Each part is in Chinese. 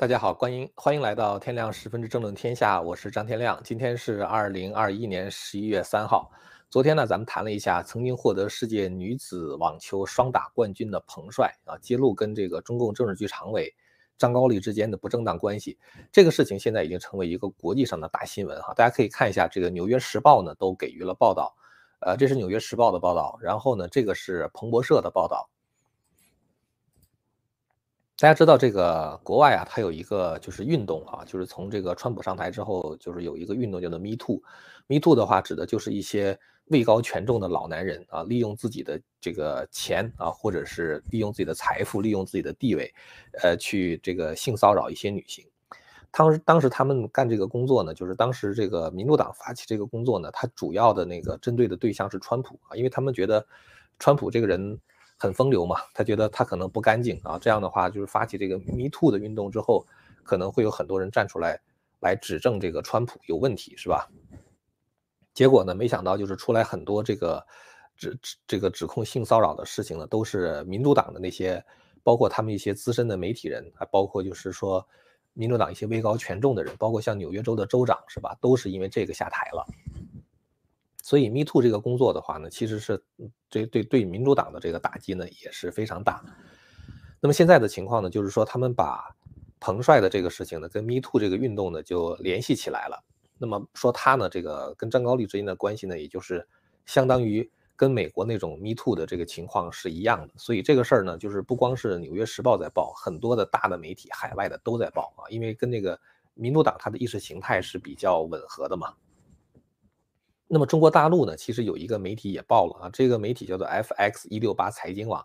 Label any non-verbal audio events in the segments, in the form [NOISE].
大家好，欢迎欢迎来到天亮十分之争论天下，我是张天亮。今天是二零二一年十一月三号。昨天呢，咱们谈了一下曾经获得世界女子网球双打冠军的彭帅啊，揭露跟这个中共政治局常委张高丽之间的不正当关系。这个事情现在已经成为一个国际上的大新闻哈。大家可以看一下，这个《纽约时报》呢都给予了报道。呃，这是《纽约时报》的报道，然后呢，这个是彭博社的报道。大家知道这个国外啊，它有一个就是运动啊，就是从这个川普上台之后，就是有一个运动叫做 Me Too。Me Too 的话，指的就是一些位高权重的老男人啊，利用自己的这个钱啊，或者是利用自己的财富，利用自己的地位，呃，去这个性骚扰一些女性。当时当时他们干这个工作呢，就是当时这个民主党发起这个工作呢，他主要的那个针对的对象是川普啊，因为他们觉得川普这个人。很风流嘛，他觉得他可能不干净啊，这样的话就是发起这个 Me Too 的运动之后，可能会有很多人站出来来指证这个川普有问题，是吧？结果呢，没想到就是出来很多这个指这个指控性骚扰的事情呢，都是民主党的那些，包括他们一些资深的媒体人，还包括就是说民主党一些位高权重的人，包括像纽约州的州长，是吧？都是因为这个下台了。所以，Me Too 这个工作的话呢，其实是对对对民主党的这个打击呢也是非常大。那么现在的情况呢，就是说他们把彭帅的这个事情呢跟 Me Too 这个运动呢就联系起来了。那么说他呢这个跟张高丽之间的关系呢，也就是相当于跟美国那种 Me Too 的这个情况是一样的。所以这个事儿呢，就是不光是《纽约时报》在报，很多的大的媒体海外的都在报啊，因为跟那个民主党他的意识形态是比较吻合的嘛。那么中国大陆呢，其实有一个媒体也报了啊，这个媒体叫做 FX 一六八财经网，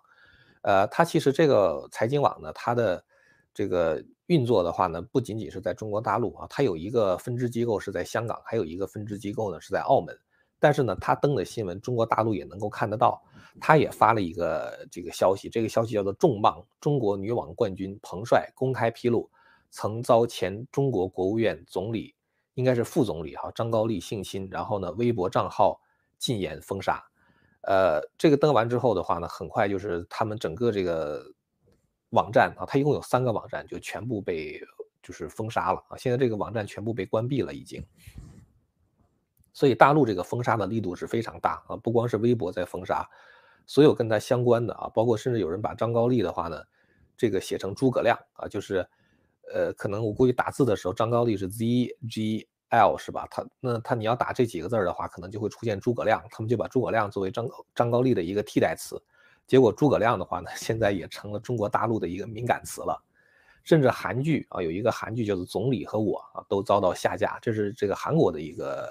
呃，它其实这个财经网呢，它的这个运作的话呢，不仅仅是在中国大陆啊，它有一个分支机构是在香港，还有一个分支机构呢是在澳门，但是呢，它登的新闻中国大陆也能够看得到，它也发了一个这个消息，这个消息叫做重磅：中国女网冠军彭帅公开披露，曾遭前中国国务院总理。应该是副总理哈张高丽性侵，然后呢，微博账号禁言封杀。呃，这个登完之后的话呢，很快就是他们整个这个网站啊，它一共有三个网站，就全部被就是封杀了啊。现在这个网站全部被关闭了已经。所以大陆这个封杀的力度是非常大啊，不光是微博在封杀，所有跟他相关的啊，包括甚至有人把张高丽的话呢，这个写成诸葛亮啊，就是。呃，可能我估计打字的时候，张高丽是 Z G L 是吧？他那他你要打这几个字的话，可能就会出现诸葛亮，他们就把诸葛亮作为张张高丽的一个替代词。结果诸葛亮的话呢，[LAUGHS] 现在也成了中国大陆的一个敏感词了。甚至韩剧啊，有一个韩剧叫做《总理和我》啊，都遭到下架，这是这个韩国的一个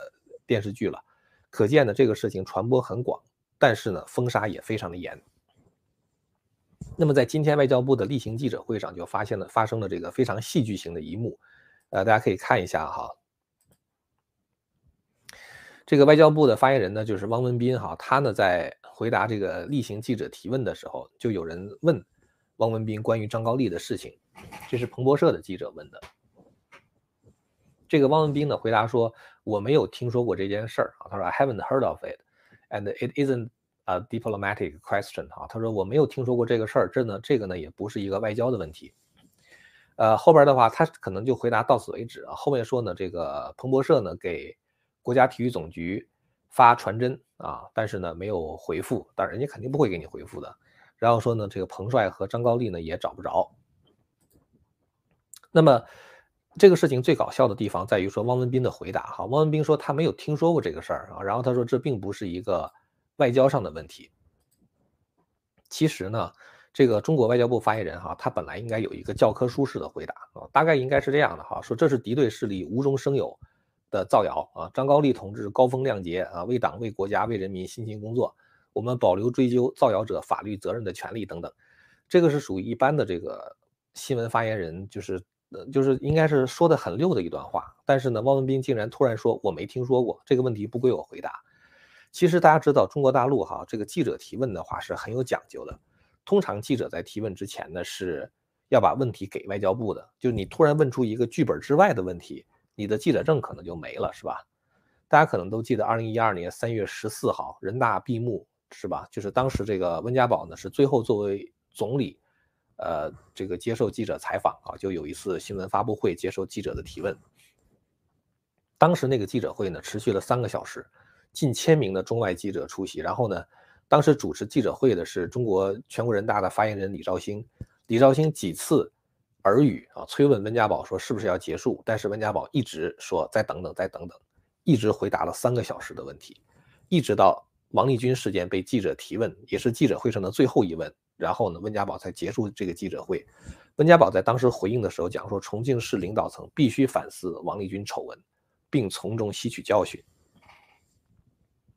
电视剧了。可见呢，这个事情传播很广，但是呢，封杀也非常的严。那么在今天外交部的例行记者会上，就发现了发生了这个非常戏剧性的一幕，呃，大家可以看一下哈。这个外交部的发言人呢，就是汪文斌哈，他呢在回答这个例行记者提问的时候，就有人问汪文斌关于张高丽的事情，这是彭博社的记者问的。这个汪文斌呢回答说：“我没有听说过这件事儿啊。”他说：“I haven't heard of it, and it isn't。”啊，diplomatic question 啊，他说我没有听说过这个事儿，这呢，这个呢也不是一个外交的问题。呃，后边的话他可能就回答到此为止啊。后面说呢，这个彭博社呢给国家体育总局发传真啊，但是呢没有回复，但人家肯定不会给你回复的。然后说呢，这个彭帅和张高丽呢也找不着。那么这个事情最搞笑的地方在于说汪文斌的回答哈，汪文斌说他没有听说过这个事儿啊，然后他说这并不是一个。外交上的问题，其实呢，这个中国外交部发言人哈，他本来应该有一个教科书式的回答啊，大概应该是这样的哈，说这是敌对势力无中生有的造谣啊，张高丽同志高风亮节啊，为党为国家为人民辛勤工作，我们保留追究造谣者法律责任的权利等等，这个是属于一般的这个新闻发言人，就是呃就是应该是说的很溜的一段话，但是呢，汪文斌竟然突然说我没听说过这个问题不归我回答。其实大家知道，中国大陆哈这个记者提问的话是很有讲究的。通常记者在提问之前呢，是要把问题给外交部的。就是你突然问出一个剧本之外的问题，你的记者证可能就没了，是吧？大家可能都记得，二零一二年三月十四号人大闭幕，是吧？就是当时这个温家宝呢是最后作为总理呃，这个接受记者采访啊，就有一次新闻发布会接受记者的提问。当时那个记者会呢，持续了三个小时，近千名的中外记者出席。然后呢，当时主持记者会的是中国全国人大的发言人李兆星。李兆星几次耳语啊，催问温家宝说是不是要结束，但是温家宝一直说再等等，再等等，一直回答了三个小时的问题，一直到王立军事件被记者提问，也是记者会上的最后一问。然后呢，温家宝才结束这个记者会。温家宝在当时回应的时候讲说，重庆市领导层必须反思王立军丑闻，并从中吸取教训。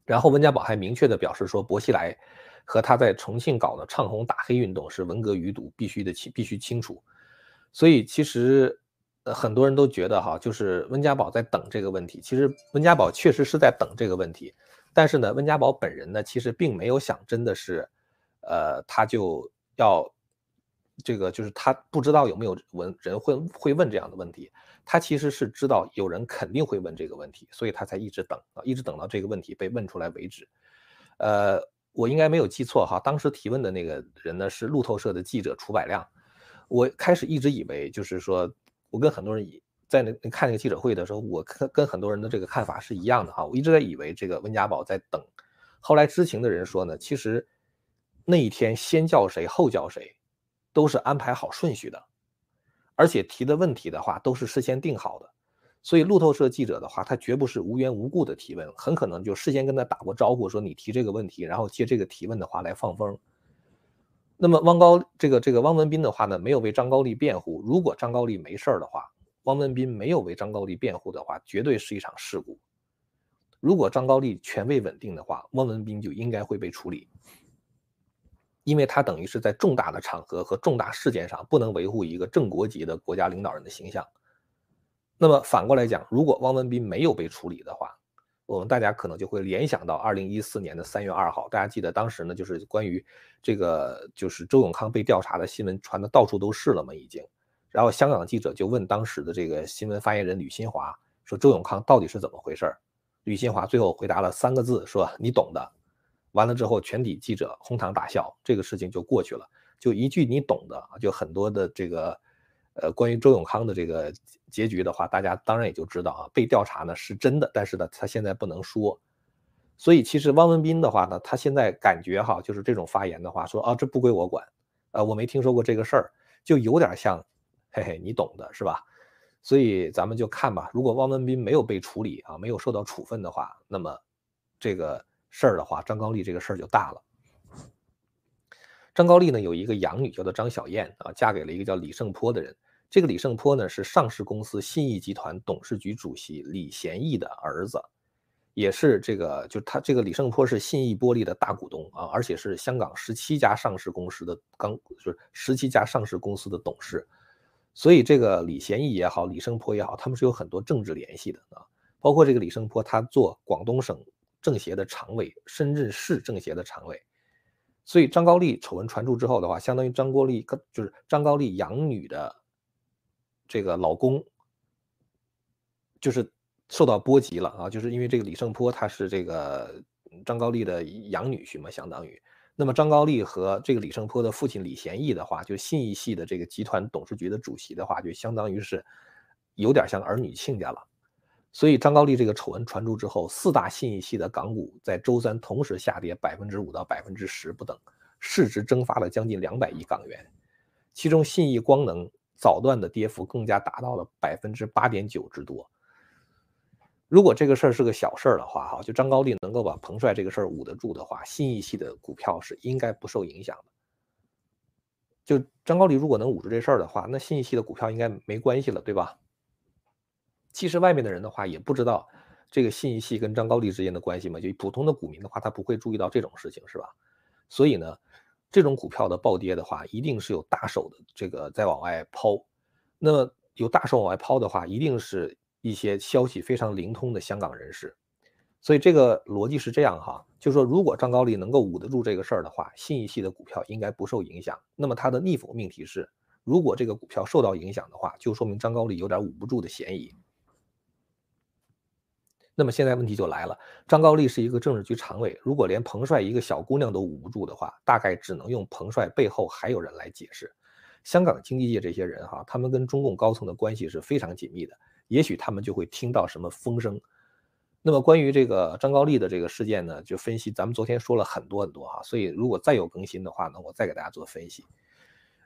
然后温家宝还明确的表示说，薄熙来和他在重庆搞的唱红打黑运动是文革余毒，必须的清必须清楚。所以其实呃很多人都觉得哈，就是温家宝在等这个问题。其实温家宝确实是在等这个问题，但是呢，温家宝本人呢，其实并没有想真的是。呃，他就要这个，就是他不知道有没有问人会会问这样的问题，他其实是知道有人肯定会问这个问题，所以他才一直等啊，一直等到这个问题被问出来为止。呃，我应该没有记错哈，当时提问的那个人呢是路透社的记者楚百亮。我开始一直以为就是说，我跟很多人在那看那个记者会的时候，我跟跟很多人的这个看法是一样的哈，我一直在以为这个温家宝在等。后来知情的人说呢，其实。那一天先叫谁后叫谁，都是安排好顺序的，而且提的问题的话都是事先定好的，所以路透社记者的话，他绝不是无缘无故的提问，很可能就事先跟他打过招呼，说你提这个问题，然后借这个提问的话来放风。那么汪高这个这个汪文斌的话呢，没有为张高丽辩护。如果张高丽没事的话，汪文斌没有为张高丽辩护的话，绝对是一场事故。如果张高丽权位稳定的话，汪文斌就应该会被处理。因为他等于是在重大的场合和重大事件上不能维护一个正国级的国家领导人的形象。那么反过来讲，如果汪文斌没有被处理的话，我们大家可能就会联想到二零一四年的三月二号，大家记得当时呢，就是关于这个就是周永康被调查的新闻传的到处都是了嘛，已经。然后香港记者就问当时的这个新闻发言人吕新华说：“周永康到底是怎么回事？”吕新华最后回答了三个字，说：“你懂的。”完了之后，全体记者哄堂大笑，这个事情就过去了。就一句你懂的，就很多的这个，呃，关于周永康的这个结局的话，大家当然也就知道啊，被调查呢是真的，但是呢，他现在不能说。所以其实汪文斌的话呢，他现在感觉哈，就是这种发言的话，说啊，这不归我管，呃，我没听说过这个事儿，就有点像，嘿嘿，你懂的是吧？所以咱们就看吧，如果汪文斌没有被处理啊，没有受到处分的话，那么这个。事儿的话，张高丽这个事儿就大了。张高丽呢有一个养女叫做张小燕啊，嫁给了一个叫李胜坡的人。这个李胜坡呢是上市公司信义集团董事局主席李贤义的儿子，也是这个就他这个李胜坡是信义玻璃的大股东啊，而且是香港十七家上市公司的刚就是十七家上市公司的董事。所以这个李贤义也好，李胜坡也好，他们是有很多政治联系的啊。包括这个李胜坡，他做广东省。政协的常委，深圳市政协的常委，所以张高丽丑闻传出之后的话，相当于张国立就是张高丽养女的这个老公，就是受到波及了啊，就是因为这个李胜坡他是这个张高丽的养女婿嘛，相当于，那么张高丽和这个李胜坡的父亲李贤义的话，就信义系的这个集团董事局的主席的话，就相当于是有点像儿女亲家了。所以张高丽这个丑闻传出之后，四大信义系的港股在周三同时下跌百分之五到百分之十不等，市值蒸发了将近两百亿港元，其中信义光能早段的跌幅更加达到了百分之八点九之多。如果这个事儿是个小事儿的话，哈，就张高丽能够把彭帅这个事儿捂得住的话，信义系的股票是应该不受影响的。就张高丽如果能捂住这事儿的话，那信义系的股票应该没关系了，对吧？其实外面的人的话也不知道这个信义系跟张高丽之间的关系嘛，就普通的股民的话，他不会注意到这种事情，是吧？所以呢，这种股票的暴跌的话，一定是有大手的这个在往外抛。那么有大手往外抛的话，一定是一些消息非常灵通的香港人士。所以这个逻辑是这样哈，就是说如果张高丽能够捂得住这个事儿的话，信义系的股票应该不受影响。那么它的逆否命题是，如果这个股票受到影响的话，就说明张高丽有点捂不住的嫌疑。那么现在问题就来了，张高丽是一个政治局常委，如果连彭帅一个小姑娘都捂不住的话，大概只能用彭帅背后还有人来解释。香港经济界这些人哈，他们跟中共高层的关系是非常紧密的，也许他们就会听到什么风声。那么关于这个张高丽的这个事件呢，就分析，咱们昨天说了很多很多哈，所以如果再有更新的话呢，我再给大家做分析。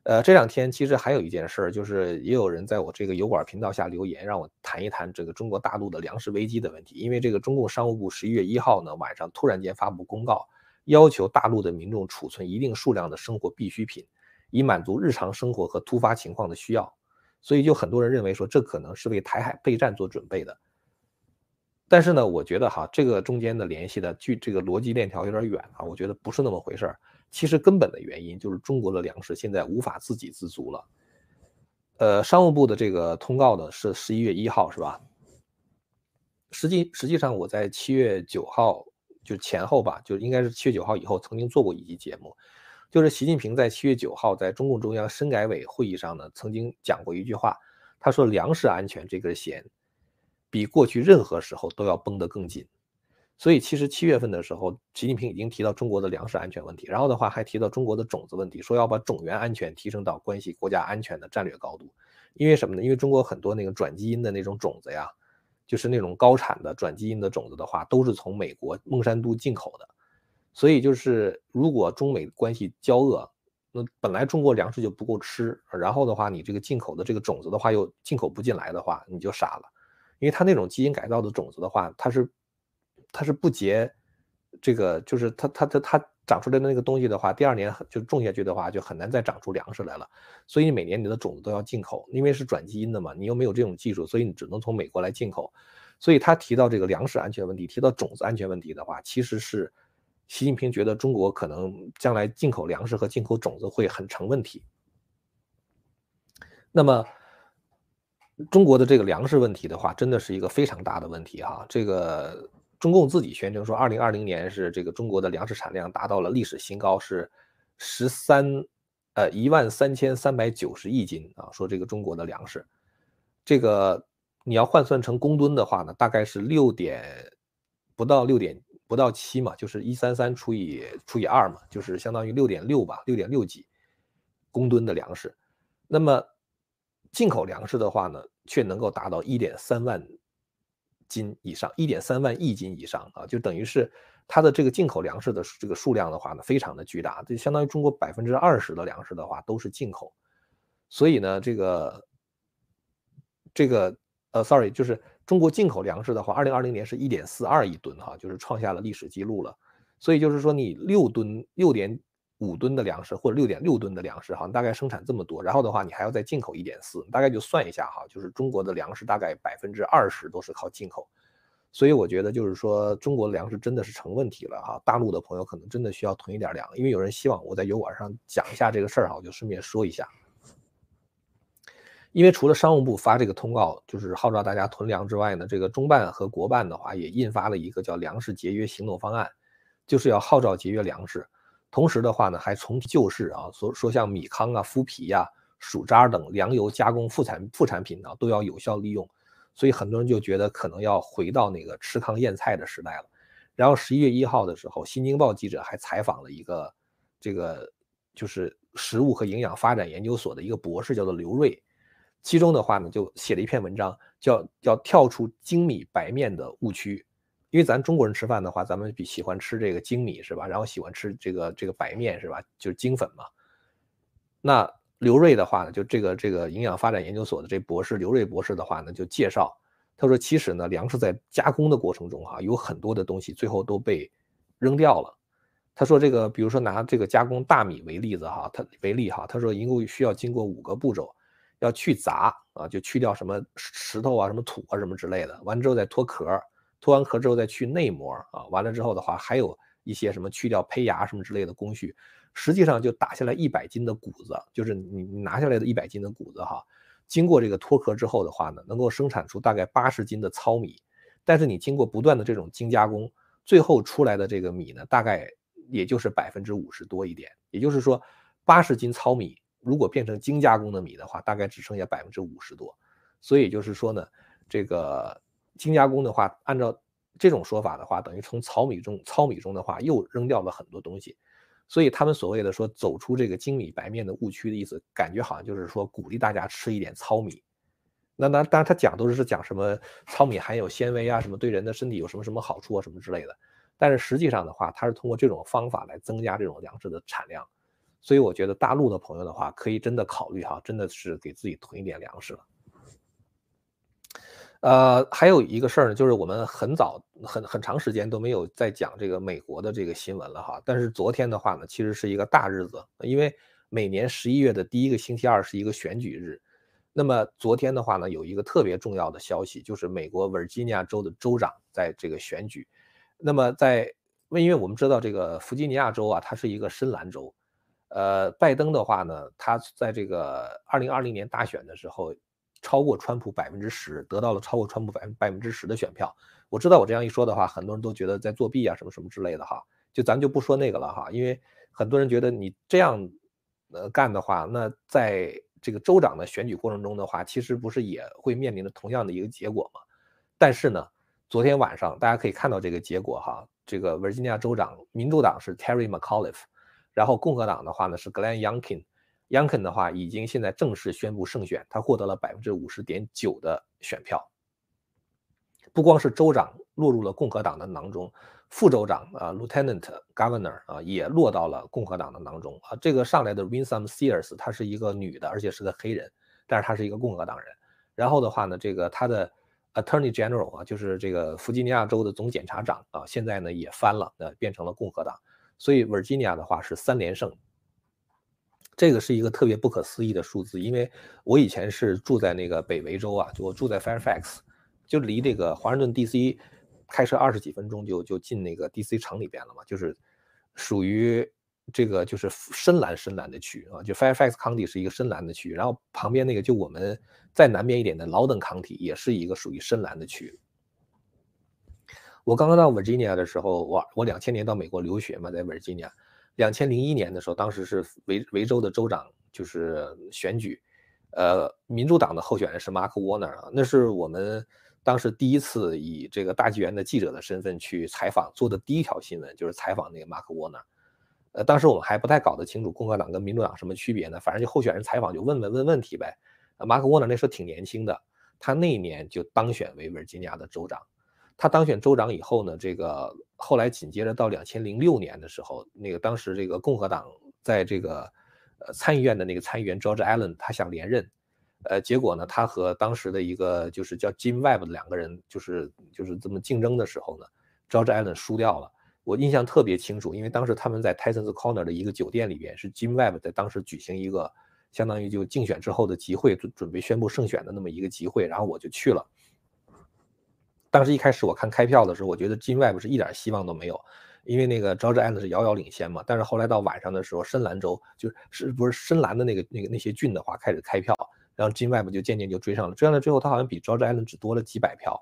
呃，这两天其实还有一件事儿，就是也有人在我这个油管频道下留言，让我谈一谈这个中国大陆的粮食危机的问题。因为这个中共商务部十一月一号呢晚上突然间发布公告，要求大陆的民众储存一定数量的生活必需品，以满足日常生活和突发情况的需要。所以就很多人认为说，这可能是为台海备战做准备的。但是呢，我觉得哈，这个中间的联系的距这个逻辑链条有点远啊，我觉得不是那么回事儿。其实根本的原因就是中国的粮食现在无法自给自足了。呃，商务部的这个通告呢是十一月一号，是吧？实际实际上我在七月九号就前后吧，就应该是七月九号以后曾经做过一期节目，就是习近平在七月九号在中共中央深改委会议上呢曾经讲过一句话，他说粮食安全这根弦比过去任何时候都要绷得更紧。所以其实七月份的时候，习近平已经提到中国的粮食安全问题，然后的话还提到中国的种子问题，说要把种源安全提升到关系国家安全的战略高度。因为什么呢？因为中国很多那个转基因的那种种子呀，就是那种高产的转基因的种子的话，都是从美国孟山都进口的。所以就是如果中美关系交恶，那本来中国粮食就不够吃，然后的话你这个进口的这个种子的话又进口不进来的话，你就傻了。因为它那种基因改造的种子的话，它是。它是不结，这个就是它它它它长出来的那个东西的话，第二年就种下去的话，就很难再长出粮食来了。所以每年你的种子都要进口，因为是转基因的嘛，你又没有这种技术，所以你只能从美国来进口。所以他提到这个粮食安全问题，提到种子安全问题的话，其实是习近平觉得中国可能将来进口粮食和进口种子会很成问题。那么中国的这个粮食问题的话，真的是一个非常大的问题哈，这个。中共自己宣称说，二零二零年是这个中国的粮食产量达到了历史新高，是十三呃一万三千三百九十亿斤啊。说这个中国的粮食，这个你要换算成公吨的话呢，大概是六点不到六点不到七嘛，就是一三三除以除以二嘛，就是相当于六点六吧，六点六几公吨的粮食。那么进口粮食的话呢，却能够达到一点三万。斤以上，一点三万亿斤以上啊，就等于是它的这个进口粮食的这个数量的话呢，非常的巨大，就相当于中国百分之二十的粮食的话都是进口，所以呢，这个这个呃，sorry，就是中国进口粮食的话，二零二零年是一点四二亿吨哈，就是创下了历史记录了，所以就是说你六吨六点。五吨的粮食或者六点六吨的粮食，哈，大概生产这么多，然后的话你还要再进口一点四，大概就算一下哈，就是中国的粮食大概百分之二十都是靠进口，所以我觉得就是说中国的粮食真的是成问题了哈，大陆的朋友可能真的需要囤一点粮，因为有人希望我在油管上讲一下这个事儿哈，我就顺便说一下，因为除了商务部发这个通告，就是号召大家囤粮之外呢，这个中办和国办的话也印发了一个叫粮食节约行动方案，就是要号召节约粮食。同时的话呢，还从旧事啊，说说像米糠啊、麸皮呀、薯渣等粮油加工副产副产品呢，都要有效利用。所以很多人就觉得可能要回到那个吃糠咽菜的时代了。然后十一月一号的时候，《新京报》记者还采访了一个这个就是食物和营养发展研究所的一个博士，叫做刘瑞。其中的话呢，就写了一篇文章，叫叫跳出精米白面的误区。因为咱中国人吃饭的话，咱们比喜欢吃这个精米是吧？然后喜欢吃这个这个白面是吧？就是精粉嘛。那刘瑞的话呢，就这个这个营养发展研究所的这博士刘瑞博士的话呢，就介绍，他说其实呢，粮食在加工的过程中哈，有很多的东西最后都被扔掉了。他说这个，比如说拿这个加工大米为例子哈，他为例哈，他说一共需要经过五个步骤，要去杂啊，就去掉什么石头啊、什么土啊什么之类的，完之后再脱壳。脱完壳之后再去内膜啊，完了之后的话，还有一些什么去掉胚芽什么之类的工序，实际上就打下来一百斤的谷子，就是你你拿下来的一百斤的谷子哈，经过这个脱壳之后的话呢，能够生产出大概八十斤的糙米，但是你经过不断的这种精加工，最后出来的这个米呢，大概也就是百分之五十多一点，也就是说，八十斤糙米如果变成精加工的米的话，大概只剩下百分之五十多，所以就是说呢，这个。精加工的话，按照这种说法的话，等于从糙米中糙米中的话又扔掉了很多东西，所以他们所谓的说走出这个精米白面的误区的意思，感觉好像就是说鼓励大家吃一点糙米。那那当然他讲都是讲什么糙米含有纤维啊，什么对人的身体有什么什么好处啊，什么之类的。但是实际上的话，他是通过这种方法来增加这种粮食的产量。所以我觉得大陆的朋友的话，可以真的考虑哈，真的是给自己囤一点粮食了。呃，还有一个事儿呢，就是我们很早很很长时间都没有在讲这个美国的这个新闻了哈。但是昨天的话呢，其实是一个大日子，因为每年十一月的第一个星期二是一个选举日。那么昨天的话呢，有一个特别重要的消息，就是美国维吉尼亚州的州长在这个选举。那么在，因为我们知道这个弗吉尼亚州啊，它是一个深蓝州。呃，拜登的话呢，他在这个二零二零年大选的时候。超过川普百分之十，得到了超过川普百分百分之十的选票。我知道我这样一说的话，很多人都觉得在作弊啊，什么什么之类的哈。就咱们就不说那个了哈，因为很多人觉得你这样呃干的话，那在这个州长的选举过程中的话，其实不是也会面临着同样的一个结果吗？但是呢，昨天晚上大家可以看到这个结果哈，这个维吉尼亚州长，民主党是 Terry McAuliffe，然后共和党的话呢是 Glenn Youngkin。Youngkin 的话已经现在正式宣布胜选，他获得了百分之五十点九的选票。不光是州长落入了共和党的囊中，副州长啊，Lieutenant Governor 啊，也落到了共和党的囊中啊。这个上来的 Winsome Sears，她是一个女的，而且是个黑人，但是她是一个共和党人。然后的话呢，这个他的 Attorney General 啊，就是这个弗吉尼亚州的总检察长啊，现在呢也翻了，呃，变成了共和党。所以 Virginia 的话是三连胜。这个是一个特别不可思议的数字，因为我以前是住在那个北维州啊，就我住在 Fairfax，就离这个华盛顿 DC 开车二十几分钟就就进那个 DC 城里边了嘛，就是属于这个就是深蓝深蓝的区啊，就 Fairfax County 是一个深蓝的区，然后旁边那个就我们再南边一点的劳登 County 也是一个属于深蓝的区。我刚刚到 Virginia 的时候，我我两千年到美国留学嘛，在 Virginia。两千零一年的时候，当时是维维州的州长就是选举，呃，民主党的候选人是 Mark Warner，那是我们当时第一次以这个大纪元的记者的身份去采访，做的第一条新闻就是采访那个 Mark Warner。呃，当时我们还不太搞得清楚共和党跟民主党什么区别呢，反正就候选人采访就问问问问题呗。Mark Warner 那时候挺年轻的，他那一年就当选为维吉尼亚的州长。他当选州长以后呢，这个后来紧接着到两千零六年的时候，那个当时这个共和党在这个呃参议院的那个参议员 George Allen，他想连任，呃，结果呢，他和当时的一个就是叫 Jim Webb 的两个人就是就是这么竞争的时候呢，George Allen 输掉了。我印象特别清楚，因为当时他们在 Tyson's Corner 的一个酒店里边，是 Jim Webb 在当时举行一个相当于就竞选之后的集会，准准备宣布胜选的那么一个集会，然后我就去了。当时一开始我看开票的时候，我觉得金 Web 是一点希望都没有，因为那个 George Allen 是遥遥领先嘛。但是后来到晚上的时候，深蓝州就是不是深蓝的那个那个那些郡的话开始开票，然后金 Web 就渐渐就追上了，追上了之后他好像比 George Allen 只多了几百票，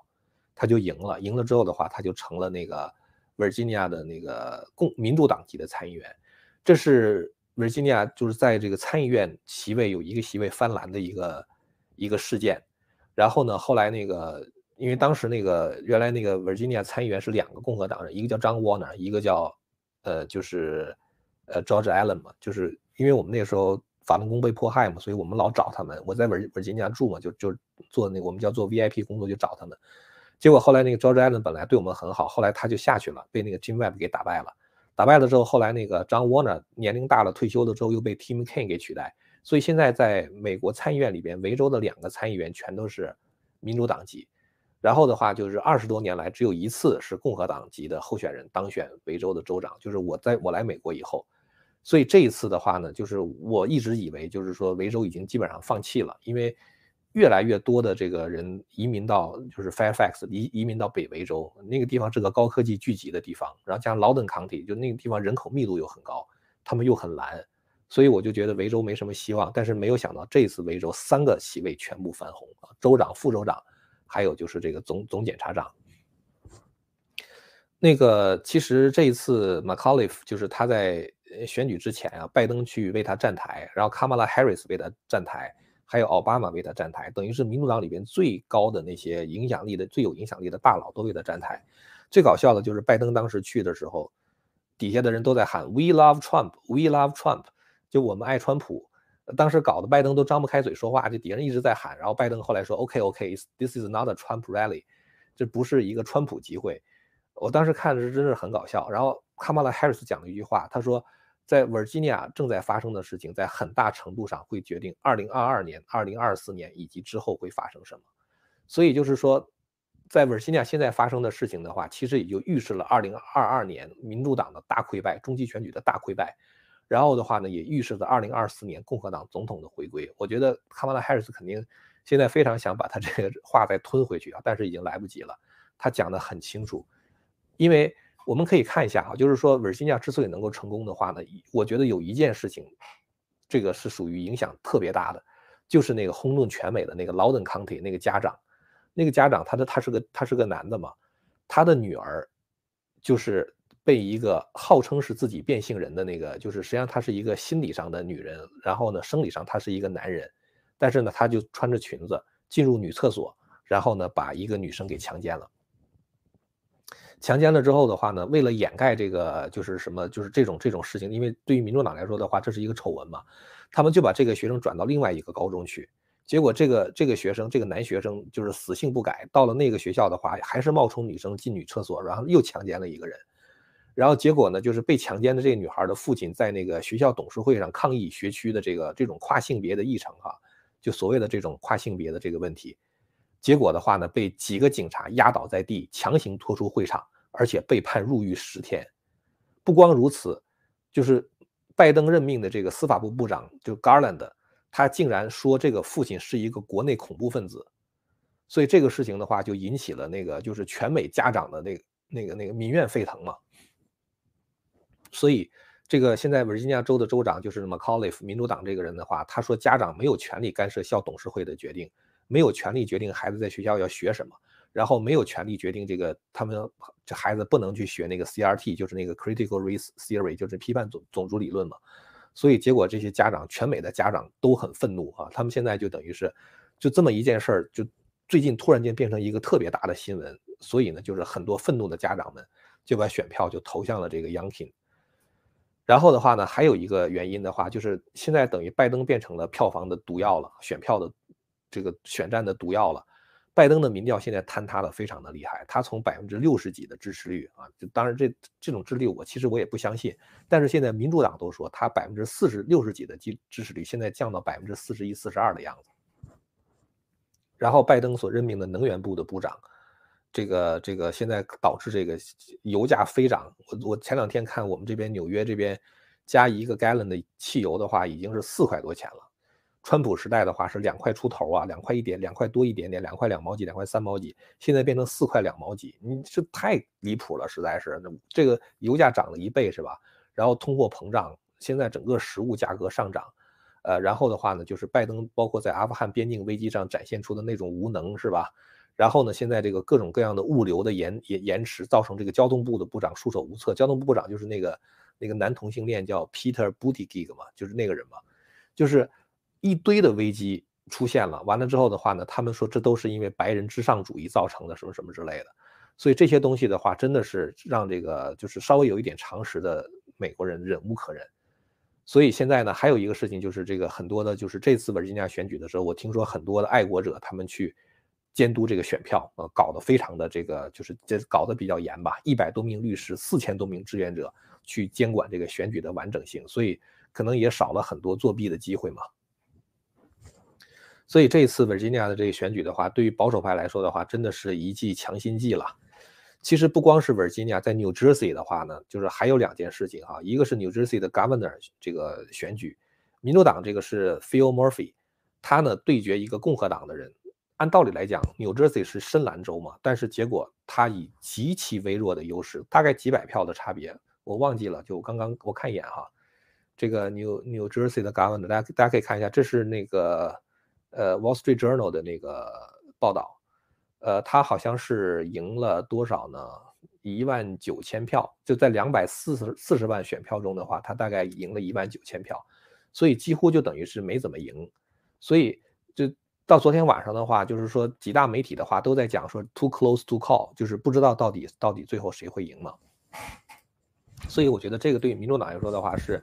他就赢了。赢了之后的话，他就成了那个 Virginia 的那个共民主党籍的参议员。这是 Virginia 就是在这个参议院席位有一个席位翻蓝的一个一个事件。然后呢，后来那个。因为当时那个原来那个 Virginia 参议员是两个共和党人，一个叫 John Warner，一个叫呃就是呃 George Allen 嘛。就是因为我们那个时候法轮功被迫害嘛，所以我们老找他们。我在 Vir Virginia 住嘛，就就做那个我们叫做 VIP 工作，就找他们。结果后来那个 George Allen 本来对我们很好，后来他就下去了，被那个 Jim Webb 给打败了。打败了之后，后来那个 John Warner 年龄大了，退休了之后又被 Tim Kaine 给取代。所以现在在美国参议院里边，维州的两个参议员全都是民主党籍。然后的话，就是二十多年来只有一次是共和党籍的候选人当选维州的州长，就是我在我来美国以后，所以这一次的话呢，就是我一直以为就是说维州已经基本上放弃了，因为越来越多的这个人移民到就是 Fairfax 移移民到北维州那个地方是个高科技聚集的地方，然后加上劳登 County 就那个地方人口密度又很高，他们又很蓝，所以我就觉得维州没什么希望，但是没有想到这次维州三个席位全部翻红啊，州长、副州长。还有就是这个总总检察长，那个其实这一次 McAuliffe 就是他在选举之前啊，拜登去为他站台，然后 Kamala Harris 为他站台，还有奥巴马为他站台，等于是民主党里边最高的那些影响力的、最有影响力的大佬都为他站台。最搞笑的就是拜登当时去的时候，底下的人都在喊 “We love Trump”，“We love Trump”，就我们爱川普。当时搞得拜登都张不开嘴说话，就底下人一直在喊。然后拜登后来说：“OK，OK，this is not a Trump rally，这不是一个川普集会。”我当时看的是真是很搞笑。然后卡马拉·哈里斯讲了一句话，他说：“在维吉尼亚正在发生的事情，在很大程度上会决定2022年、2024年以及之后会发生什么。”所以就是说，在维吉尼亚现在发生的事情的话，其实也就预示了2022年民主党的大溃败、中期选举的大溃败。然后的话呢，也预示着2024年共和党总统的回归。我觉得卡马拉·哈里斯肯定现在非常想把他这个 [LAUGHS] 话再吞回去啊，但是已经来不及了。他讲得很清楚，因为我们可以看一下啊，就是说维吉尼亚之所以能够成功的话呢，我觉得有一件事情，这个是属于影响特别大的，就是那个轰动全美的那个劳登 County 那个家长，那个家长他的他是个他是个男的嘛，他的女儿就是。被一个号称是自己变性人的那个，就是实际上她是一个心理上的女人，然后呢，生理上她是一个男人，但是呢，她就穿着裙子进入女厕所，然后呢，把一个女生给强奸了。强奸了之后的话呢，为了掩盖这个就是什么，就是这种这种事情，因为对于民主党来说的话，这是一个丑闻嘛，他们就把这个学生转到另外一个高中去，结果这个这个学生这个男学生就是死性不改，到了那个学校的话，还是冒充女生进女厕所，然后又强奸了一个人。然后结果呢，就是被强奸的这个女孩的父亲在那个学校董事会上抗议学区的这个这种跨性别的议程哈，就所谓的这种跨性别的这个问题，结果的话呢，被几个警察压倒在地，强行拖出会场，而且被判入狱十天。不光如此，就是拜登任命的这个司法部部长就 Garland，他竟然说这个父亲是一个国内恐怖分子，所以这个事情的话就引起了那个就是全美家长的那个那个那个民怨沸腾嘛。所以，这个现在维吉尼亚州的州长就是 McAuliffe，民主党这个人的话，他说家长没有权利干涉校董事会的决定，没有权利决定孩子在学校要学什么，然后没有权利决定这个他们这孩子不能去学那个 CRT，就是那个 Critical Race Theory，就是批判种种族理论嘛。所以结果这些家长，全美的家长都很愤怒啊，他们现在就等于是就这么一件事儿，就最近突然间变成一个特别大的新闻，所以呢，就是很多愤怒的家长们就把选票就投向了这个 Youngkin。然后的话呢，还有一个原因的话，就是现在等于拜登变成了票房的毒药了，选票的这个选战的毒药了。拜登的民调现在坍塌的非常的厉害，他从百分之六十几的支持率啊，就当然这这种支持率我其实我也不相信，但是现在民主党都说他百分之四十六十几的支支持率现在降到百分之四十一、四十二的样子。然后拜登所任命的能源部的部长。这个这个现在导致这个油价飞涨。我我前两天看我们这边纽约这边加一个 gallon 的汽油的话，已经是四块多钱了。川普时代的话是两块出头啊，两块一点，两块多一点点，两块两毛几，两块三毛几，现在变成四块两毛几，你这太离谱了，实在是。这个油价涨了一倍是吧？然后通货膨胀，现在整个食物价格上涨，呃，然后的话呢，就是拜登包括在阿富汗边境危机上展现出的那种无能是吧？然后呢？现在这个各种各样的物流的延延延迟，造成这个交通部的部长束手无策。交通部部长就是那个那个男同性恋，叫 Peter Buttigieg 嘛，就是那个人嘛，就是一堆的危机出现了。完了之后的话呢，他们说这都是因为白人至上主义造成的，什么什么之类的。所以这些东西的话，真的是让这个就是稍微有一点常识的美国人忍无可忍。所以现在呢，还有一个事情就是这个很多的，就是这次维吉尼亚选举的时候，我听说很多的爱国者他们去。监督这个选票，呃，搞得非常的这个，就是这搞得比较严吧。一百多名律师，四千多名志愿者去监管这个选举的完整性，所以可能也少了很多作弊的机会嘛。所以这一次维吉尼亚的这个选举的话，对于保守派来说的话，真的是一剂强心剂了。其实不光是维吉尼亚，在 New Jersey 的话呢，就是还有两件事情哈，一个是 New Jersey 的 Governor 这个选举，民主党这个是 Phil Murphy，他呢对决一个共和党的人。按道理来讲，New Jersey 是深蓝州嘛，但是结果他以极其微弱的优势，大概几百票的差别，我忘记了。就刚刚我看一眼哈，这个 New New Jersey 的 Governor，大家大家可以看一下，这是那个呃 Wall Street Journal 的那个报道，呃，他好像是赢了多少呢？一万九千票，就在两百四十四十万选票中的话，他大概赢了一万九千票，所以几乎就等于是没怎么赢，所以。到昨天晚上的话，就是说几大媒体的话都在讲说 too close to call，就是不知道到底到底最后谁会赢嘛。所以我觉得这个对民主党来说的话是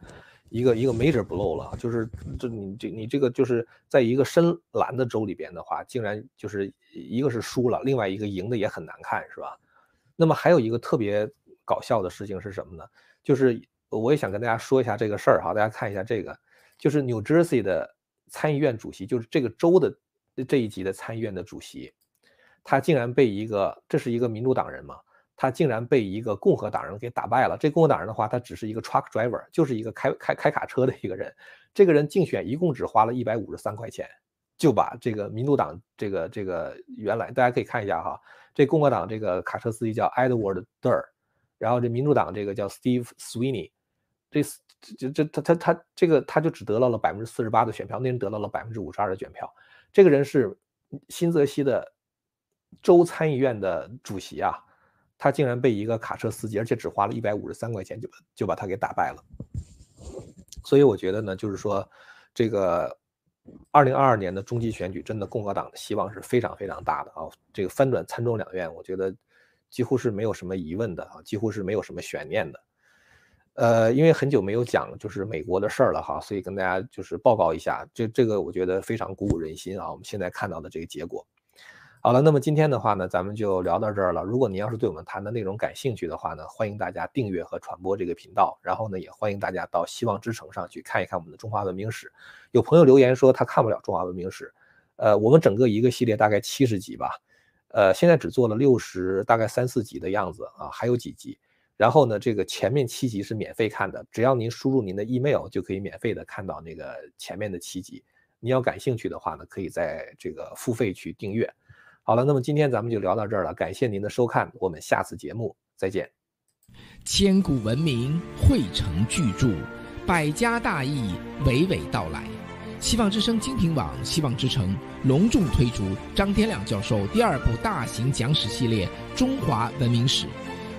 一个一个 major blow 了，就是这你这你这个就是在一个深蓝的州里边的话，竟然就是一个是输了，另外一个赢的也很难看，是吧？那么还有一个特别搞笑的事情是什么呢？就是我也想跟大家说一下这个事儿哈，大家看一下这个，就是 New Jersey 的参议院主席，就是这个州的这一级的参议院的主席，他竟然被一个这是一个民主党人嘛？他竟然被一个共和党人给打败了。这共和党人的话，他只是一个 truck driver，就是一个开开开卡车的一个人。这个人竞选一共只花了一百五十三块钱，就把这个民主党这个这个原来大家可以看一下哈，这共和党这个卡车司机叫 Edward Durr，然后这民主党这个叫 Steve Sweeney，这这这他他他这个他就只得到了百分之四十八的选票，那人得到了百分之五十二的选票。这个人是新泽西的州参议院的主席啊。他竟然被一个卡车司机，而且只花了一百五十三块钱就就把他给打败了。所以我觉得呢，就是说，这个二零二二年的中期选举，真的共和党的希望是非常非常大的啊！这个翻转参众两院，我觉得几乎是没有什么疑问的啊，几乎是没有什么悬念的。呃，因为很久没有讲就是美国的事儿了哈，所以跟大家就是报告一下，这这个我觉得非常鼓舞人心啊！我们现在看到的这个结果。好了，那么今天的话呢，咱们就聊到这儿了。如果您要是对我们谈的内容感兴趣的话呢，欢迎大家订阅和传播这个频道。然后呢，也欢迎大家到希望之城上去看一看我们的中华文明史。有朋友留言说他看不了中华文明史，呃，我们整个一个系列大概七十集吧，呃，现在只做了六十，大概三四集的样子啊，还有几集。然后呢，这个前面七集是免费看的，只要您输入您的 email 就可以免费的看到那个前面的七集。你要感兴趣的话呢，可以在这个付费去订阅。好了，那么今天咱们就聊到这儿了，感谢您的收看，我们下次节目再见。千古文明汇成巨著，百家大义娓娓道来。希望之声精品网、希望之城隆重推出张天亮教授第二部大型讲史系列《中华文明史》，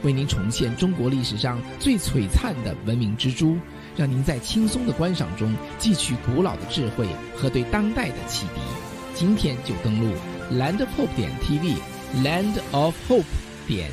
为您重现中国历史上最璀璨的文明之珠，让您在轻松的观赏中汲取古老的智慧和对当代的启迪。今天就登录。Land of Hope 点 TV，Land of Hope 点